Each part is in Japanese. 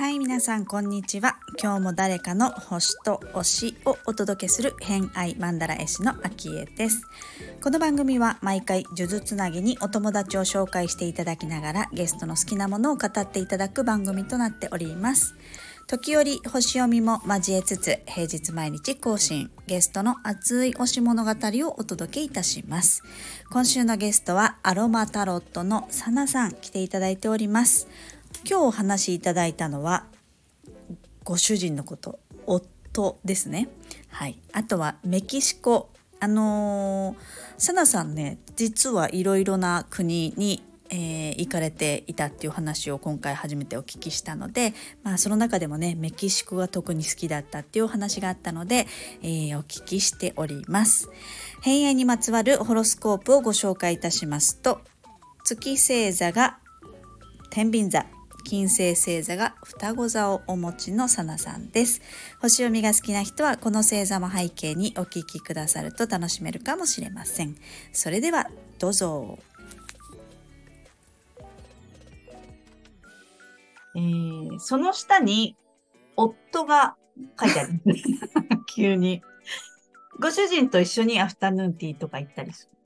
はい皆さんこんにちは。今日も誰かの星と推しをお届けする偏愛マンダラ絵師のアキです。この番組は毎回数珠つなぎにお友達を紹介していただきながらゲストの好きなものを語っていただく番組となっております。時折星読みも交えつつ平日毎日更新ゲストの熱い推し物語をお届けいたします。今週のゲストはアロマタロットのサナさん来ていただいております。今日お話しいただいたのはご主人のこと夫ですね。はい。あとはメキシコ。あのー、サナさんね実はいろいろな国にえー、行かれていたっていう話を今回初めてお聞きしたので、まあ、その中でもねメキシコが特に好きだったっていうお話があったので、えー、お聞きしております。偏愛にまつわるホロスコープをご紹介いたしますと月星座が天秤座金星星座が双子座をお持ちのサナさんです。星読みが好きな人はこの星座も背景にお聞きくださると楽しめるかもしれません。それではどうぞ。えー、その下に夫が書いてある 急にご主人と一緒にアフタヌーンティーとか行ったりする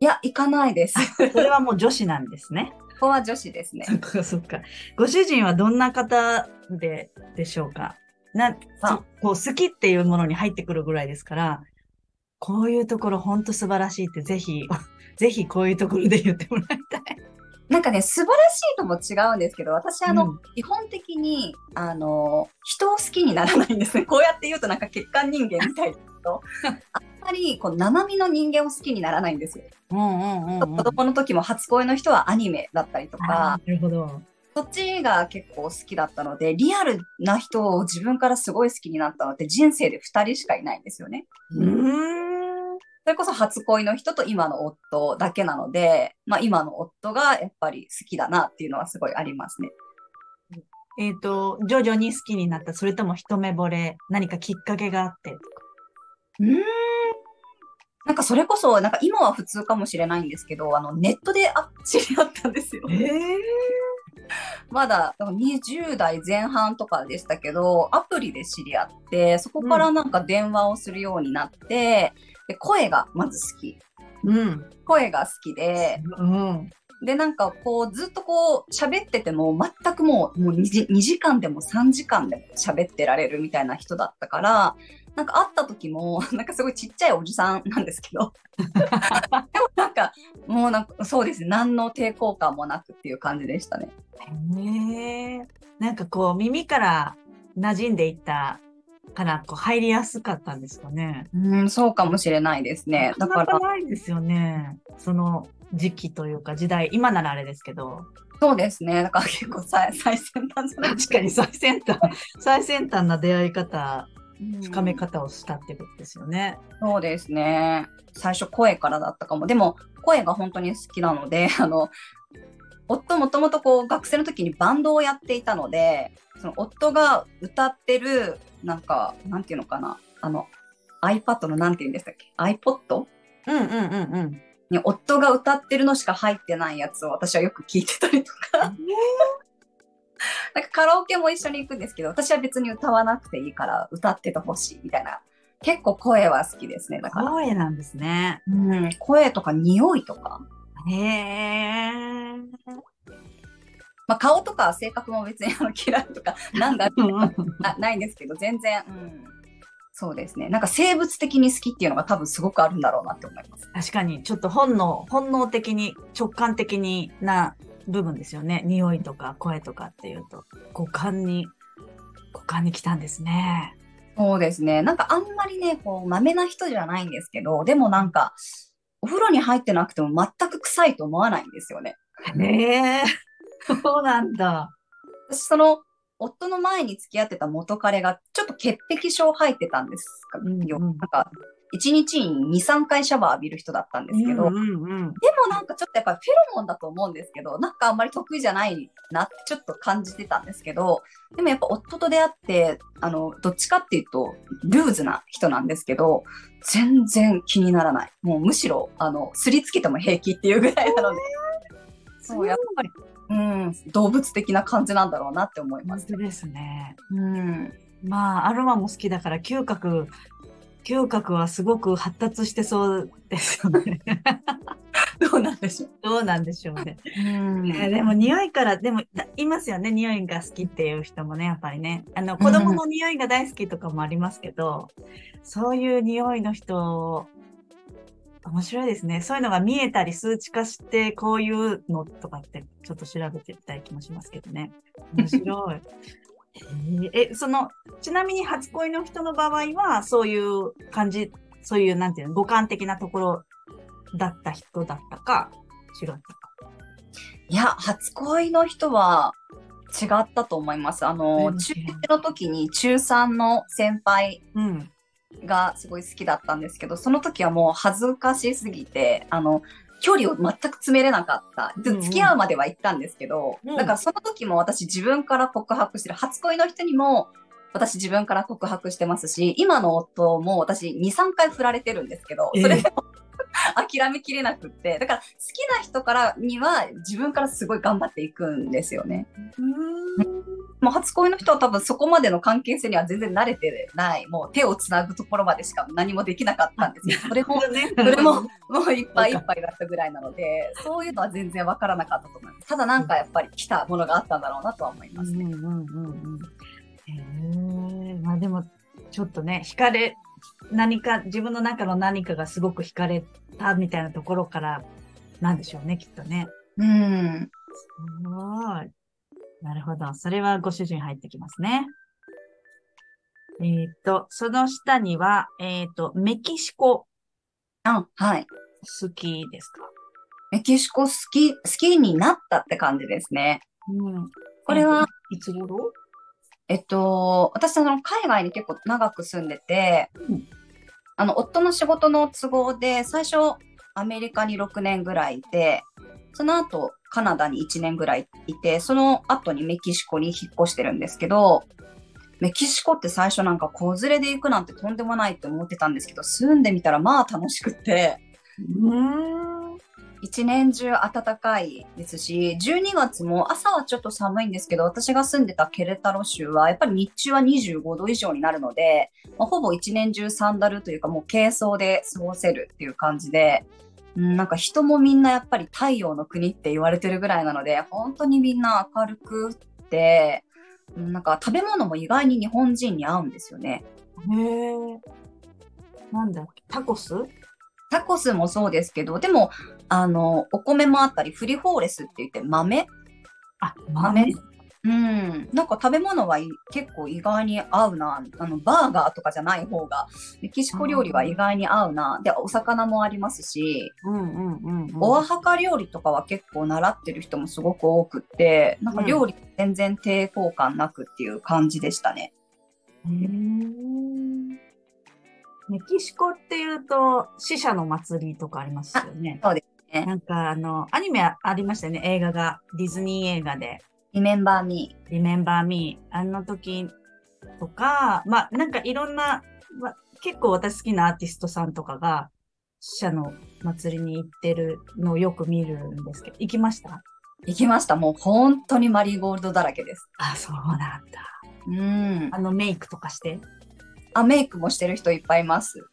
いや、行かないです。それはもう女子なんですね。ここは女子ですね。そっかそっか。ご主人はどんな方ででしょうかな、こう好きっていうものに入ってくるぐらいですから、こういうところ本当素晴らしいってぜひ、ぜひこういうところで言ってもらいたい。なんかね、素晴らしいとも違うんですけど、私、あの、うん、基本的に、あの、人を好きにならないんですね。こうやって言うとなんか欠陥人間みたいだけど、あんまり、こう、生身の人間を好きにならないんですよ。うんうんうん、うん、子供の時も初恋の人はアニメだったりとか、なるほど。そっちが結構好きだったので、リアルな人を自分からすごい好きになったのって人生で2人しかいないんですよね。うんそれこそ初恋の人と今の夫だけなので、まあ、今の夫がやっぱり好きだなっていうのはすごいありますね。えっ、ー、と、徐々に好きになった、それとも一目惚れ、何かきっかけがあってとか。うん。なんかそれこそ、なんか今は普通かもしれないんですけど、あの、ネットであ知り合ったんですよ。えー、まだ20代前半とかでしたけど、アプリで知り合って、そこからなんか電話をするようになって、うんで声がまず好き。うん、声が好きで、うん、で、なんかこう、ずっとこう、喋ってても、全くもう、もう 2, 時2時間でも3時間でも喋ってられるみたいな人だったから、なんか会った時も、なんかすごいちっちゃいおじさんなんですけど、でもなんか、もうなんか、そうですね、何の抵抗感もなくっていう感じでしたね。へえ。なんかこう、耳から馴染んでいったからこう入りやすかったんですかね。うん、そうかもしれないですね。だから。ないですよね。その時期というか時代、今ならあれですけど。そうですね。だから結構最最先端じゃない確かに最先端、最先端な出会い方、深め方をしたってことですよね。そうですね。最初声からだったかも。でも声が本当に好きなので、あの、夫もともとこう学生の時にバンドをやっていたので、その夫が歌ってる、なんか、なんていうのかな、あの、iPad のなんて言うんでしたっけ ?iPod? うんうんうんうん。に夫が歌ってるのしか入ってないやつを私はよく聞いてたりとか。なんかカラオケも一緒に行くんですけど、私は別に歌わなくていいから歌っててほしいみたいな。結構声は好きですね。だから。声なんですね。うん。声とか匂いとか。へえ。まあ、顔とか性格も別に あの嫌いとかなんだなないんですけど全然、うん、そうですね。なんか生物的に好きっていうのが多分すごくあるんだろうなって思います。確かにちょっと本能本能的に直感的にな部分ですよね。匂いとか声とかっていうと。五感に五感に来たんですね。そうですね。なんかあんまりねこうまめな人じゃないんですけどでもなんかお風呂に入ってなくても全く臭いと思わないんですよね。ねえ。そうなんだ。私、その、夫の前に付き合ってた元彼が、ちょっと潔癖症入ってたんですよ。うんうん、なんか、1日に2、3回シャワー浴びる人だったんですけど、うんうんうん、でもなんかちょっとやっぱりフェロモンだと思うんですけど、なんかあんまり得意じゃないなってちょっと感じてたんですけど、でもやっぱ夫と出会って、あの、どっちかっていうと、ルーズな人なんですけど、全然気にならない。もうむしろ、あの、すりつけても平気っていうぐらいなので、そう、やっぱり、うん、動物的な感じなんだろうなって思います。本当ですね。うん。まあ、アロマも好きだから、嗅覚、嗅覚はすごく発達してそうですよね。どうなんでしょう。どうなんでしょうね。うんえーでも匂いから、でもだいますよね、匂いが好きっていう人もね、やっぱりね。あの、子供の匂いが大好きとかもありますけど、そういう匂いの人、面白いですね。そういうのが見えたり数値化して、こういうのとかって、ちょっと調べてみたい気もしますけどね。面白い。えその、ちなみに初恋の人の場合は、そういう感じ、そういう、なんていうの、五感的なところだった人だったか、違ったか。いや、初恋の人は違ったと思います。あの、うん中1の時に中3の先輩うん。がすごい好きだったんですけど、その時はもう恥ずかしすぎて、あの、距離を全く詰めれなかった。付き合うまでは行ったんですけど、うんだからその時も私自分から告白してる。初恋の人にも私自分から告白してますし、今の夫も私2、3回振られてるんですけど、それでも諦めきれなくって、だから好きな人からには自分からすごい頑張っていくんですよね。もう初恋の人は多分そこまでの関係性には全然慣れてない。もう手をつなぐところまでしか何もできなかったんですよ。それも、ね、それも、もういっぱいいっぱいだったぐらいなので、そういうのは全然わからなかったと思います。ただなんかやっぱり来たものがあったんだろうなとは思いますね。うんうんうんうん。へえ、まあでも、ちょっとね、惹かれ、何か、自分の中の何かがすごく惹かれたみたいなところから、なんでしょうね、きっとね。うん。すごい。なるほど。それはご主人入ってきますね。えっ、と、その下には、えっ、と、メキシコあ、はい。好きですか？メキシコ好き、好きになったって感じですね。うん。これは、いつ頃？えっと、私はその海外に結構長く住んでて、うんあの、夫の仕事の都合で、最初、アメリカに6年ぐらいいて、その後、カナダに1年ぐらいいて、その後にメキシコに引っ越してるんですけど、メキシコって最初なんか子連れで行くなんてとんでもないって思ってたんですけど、住んでみたらまあ楽しくって、うん。一年中暖かいですし、12月も朝はちょっと寒いんですけど、私が住んでたケレタロ州は、やっぱり日中は25度以上になるので、まあほぼ一年中サンダルというかもう軽装で過ごせるっていう感じで、うん、なんか人もみんなやっぱり太陽の国って言われてるぐらいなので、本当にみんな明るくって、なんか食べ物も意外に日本人に合うんですよね。へえ。なんだっけ？タコス？タコスもそうですけど、でも、あの、お米もあったり、フリホーレスって言って豆？あ、豆？うん。なんか食べ物はい結構意外に合うな。あの、バーガーとかじゃない方が、メキシコ料理は意外に合うな。で、お魚もありますし、うんうんうん、うん。オアハカ料理とかは結構習ってる人もすごく多くって、なんか料理全然抵抗感なくっていう感じでしたね。へーメキシコっていうと、死者の祭りとかありますよね。そうですねなんかあの、アニメありましたよね、映画が。ディズニー映画で。リメンバーミ Remember Me。あの時とか、まあなんかいろんな、まあ、結構私好きなアーティストさんとかが、死者の祭りに行ってるのをよく見るんですけど、行きました？ー。行きました。もう本当にマリーゴールドだらけです。あ、そうなんだ。うん。あのメイクとかして。あ、メイクもしてる人いっぱいいます。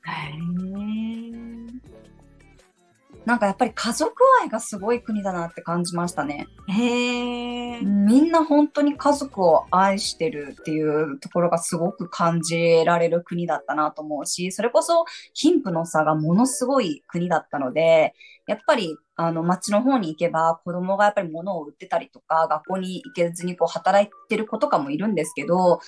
なんかやっぱり家族愛がすごい国だなって感じましたね。へーみんな本当に家族を愛してるっていうところがすごく感じられる国だったなと思うし、それこそ貧富の差がものすごい国だったので、やっぱりあの街の方に行けば子供がやっぱり物を売ってたりとか、学校に行けずにこう働いてる子とかもいるんですけど、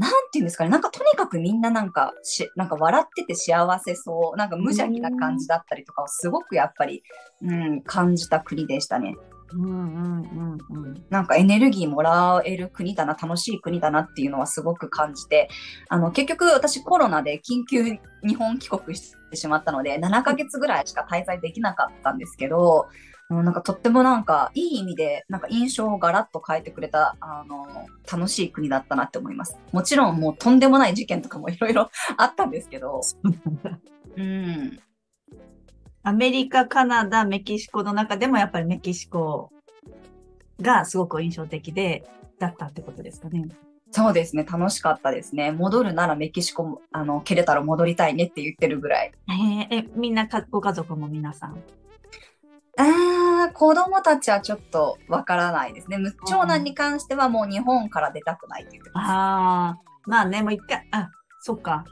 なんていうんですかね、なんかとにかくみんななんかし、なんか笑ってて幸せそう、なんか無邪気な感じだったりとかをすごくやっぱり、うん、感じた国でしたね。うんうんうんうん。なんかエネルギーもらえる国だな、楽しい国だなっていうのはすごく感じて、あの、結局私コロナで緊急日本帰国してしまったので、7ヶ月ぐらいしか滞在できなかったんですけど、なんかとってもなんかいい意味でなんか印象をガラッと変えてくれたあの楽しい国だったなって思います。もちろんもうとんでもない事件とかもいろいろ あったんですけど、うん、アメリカ、カナダ、メキシコの中でもやっぱりメキシコがすごく印象的で、だったってことですかね。そうですね楽しかったですね。戻るならメキシコもあのケレタロ戻りたいねって言ってるぐらい。えーえ、みんなか、ご家族も皆さん？あー子供たちはちょっとわからないですね。む長男に関してはもう日本から出たくないって言ってます。ああ、まあね、もう一回、あ、そっか。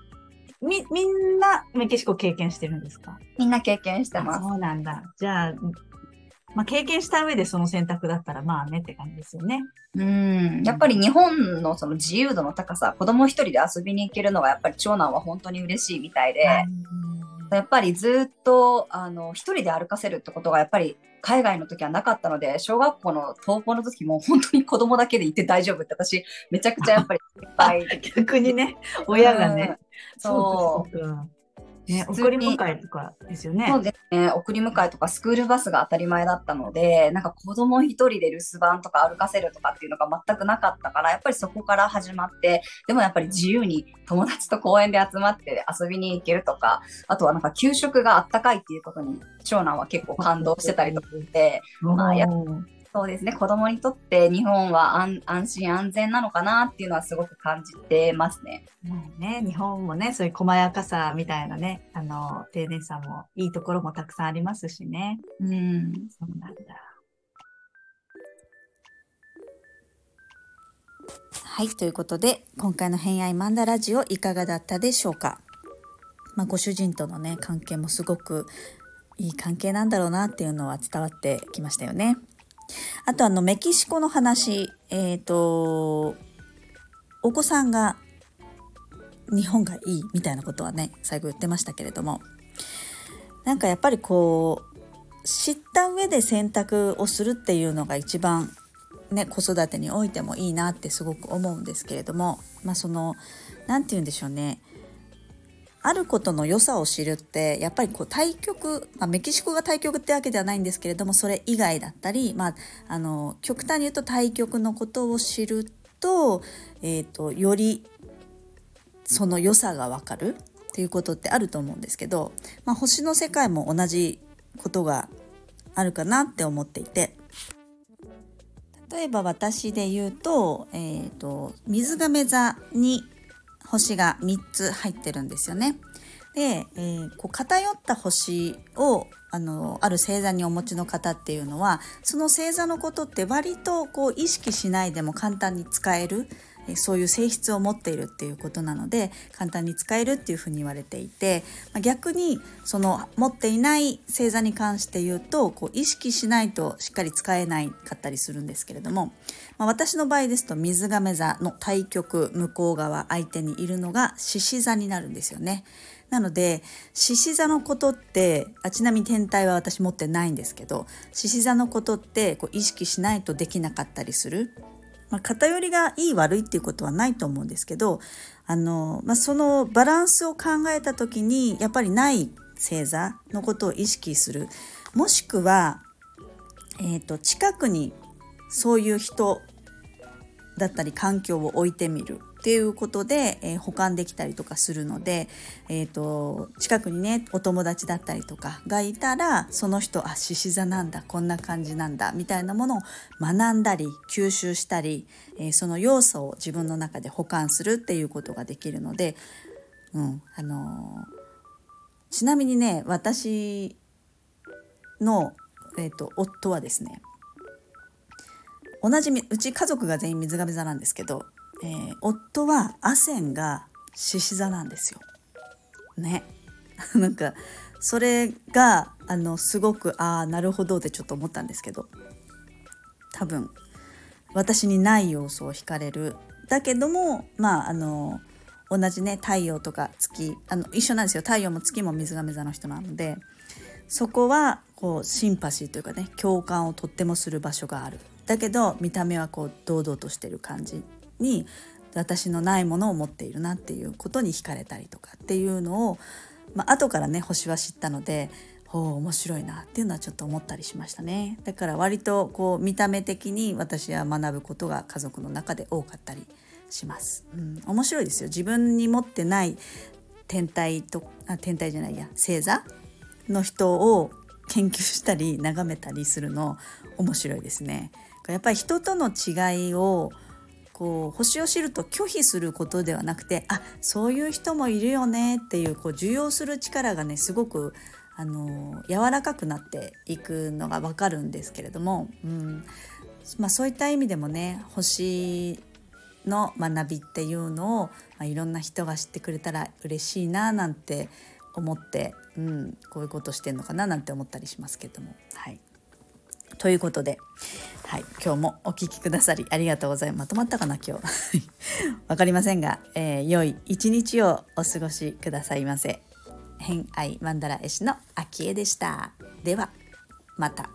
み、みんなメキシコ経験してるんですか？みんな経験してあます。そうなんだ。じゃあ、まあ経験した上でその選択だったらまあねって感じですよね。うん、やっぱり日本のその自由度の高さ、子供一人で遊びに行けるのがやっぱり長男は本当に嬉しいみたいで、やっぱりずっとあの一人で歩かせるってことがやっぱり海外の時はなかったので、小学校の登校の時も本当に子供だけで行って大丈夫って私めちゃくちゃやっぱりいっぱい逆にね、親がね。うんそうそううか。ね、送り迎えとかですよね。そうですね。送り迎えとかスクールバスが当たり前だったので、なんか子供一人で留守番とか歩かせるとかっていうのが全くなかったから、やっぱりそこから始まって、でもやっぱり自由に友達と公園で集まって遊びに行けるとか、あとはなんか給食があったかいっていうことに長男は結構感動してたりとかして、まあやおーそうですね。子供にとって日本は安安心安全なのかなっていうのはすごく感じてますね。まあね、日本もね、そういう細やかさみたいなね、あの、丁寧さもいいところもたくさんありますしね。うん。そうなんだ。はい、ということで、今回の偏愛マンダラジオいかがだったでしょうか？まあ、ご主人とのね、関係もすごくいい関係なんだろうなっていうのは伝わってきましたよね。あとあのメキシコの話、えっ、と、お子さんが日本がいいみたいなことはね、最後言ってましたけれども、なんかやっぱりこう、知った上で選択をするっていうのが一番ね、子育てにおいてもいいなってすごく思うんですけれども、まあその、なんて言うんでしょうね。あることの良さを知るってやっぱりこう対極、まあ、メキシコが対極ってわけではないんですけれどもそれ以外だったり、まあ、あの極端に言うと対極のことを知ると,、えー、とよりその良さがわかるっていうことってあると思うんですけど、まあ、星の世界も同じことがあるかなって思っていて。例えば私で言うと,、えー、と水亀座に星が3つ入ってるんですよね。で、えー、こう偏った星をあのある星座にお持ちの方っていうのはその星座のことって割とこう意識しないでも簡単に使えるそういう性質を持っているっていうことなので簡単に使えるっていうふうに言われていて、ま、逆にその持っていない星座に関して言うとこう意識しないとしっかり使えないかったりするんですけれども、まあ、私の場合ですと水亀座の対極向こう側相手にいるのが獅子座になるんですよね。なので獅子座のことってあちなみに天体は私持ってないんですけど獅子座のことってこう意識しないとできなかったりするまあ、偏りがいい悪いっていうことはないと思うんですけどあの、まあ、そのバランスを考えた時にやっぱりない星座のことを意識する。もしくは、えーと、近くにそういう人だったり環境を置いてみる。ていうことで、えー、保管できたりとかするので、えーと、近くにねお友達だったりとかがいたらその人あ獅子座なんだこんな感じなんだみたいなものを学んだり吸収したり、えー、その要素を自分の中で保管するっていうことができるので、うんあのー、ちなみにね私の、えーと、夫はですね同じうち家族が全員水亀座なんですけどえー、夫はアセンが獅子座なんですよ。ね。なんかそれがあのすごくああなるほどってちょっと思ったんですけど。多分私にない要素を惹かれる。だけどもまああの同じね太陽とか月あの一緒なんですよ。太陽も月も水亀座の人なので。そこはこうシンパシーというかね共感をとってもする場所がある。だけど見た目はこう堂々としてる感じ。に私のないものを持っているなっていうことに惹かれたりとかっていうのを、まあ後からね星は知ったのでほう面白いなっていうのはちょっと思ったりしましたね。だから割とこう見た目的に私は学ぶことが家族の中で多かったりします、うん、面白いですよ。自分に持ってない天体とあ天体じゃないや星座の人を研究したり眺めたりするの面白いですね。やっぱり人との違いをこう星を知ると拒否することではなくてあそういう人もいるよねっていうこう受容する力がねすごくあの柔らかくなっていくのが分かるんですけれども、うんまあ、そういった意味でもね星の学びっていうのを、まあ、いろんな人が知ってくれたら嬉しいななんて思って、うん、こういうことしてんのかななんて思ったりしますけども。はいということで、はい、今日もお聴きくださりありがとうございます。まとまったかな今日。わかりませんが、えー、良い一日をお過ごしくださいませ。偏愛マンダラ絵師の秋江でした。では、また。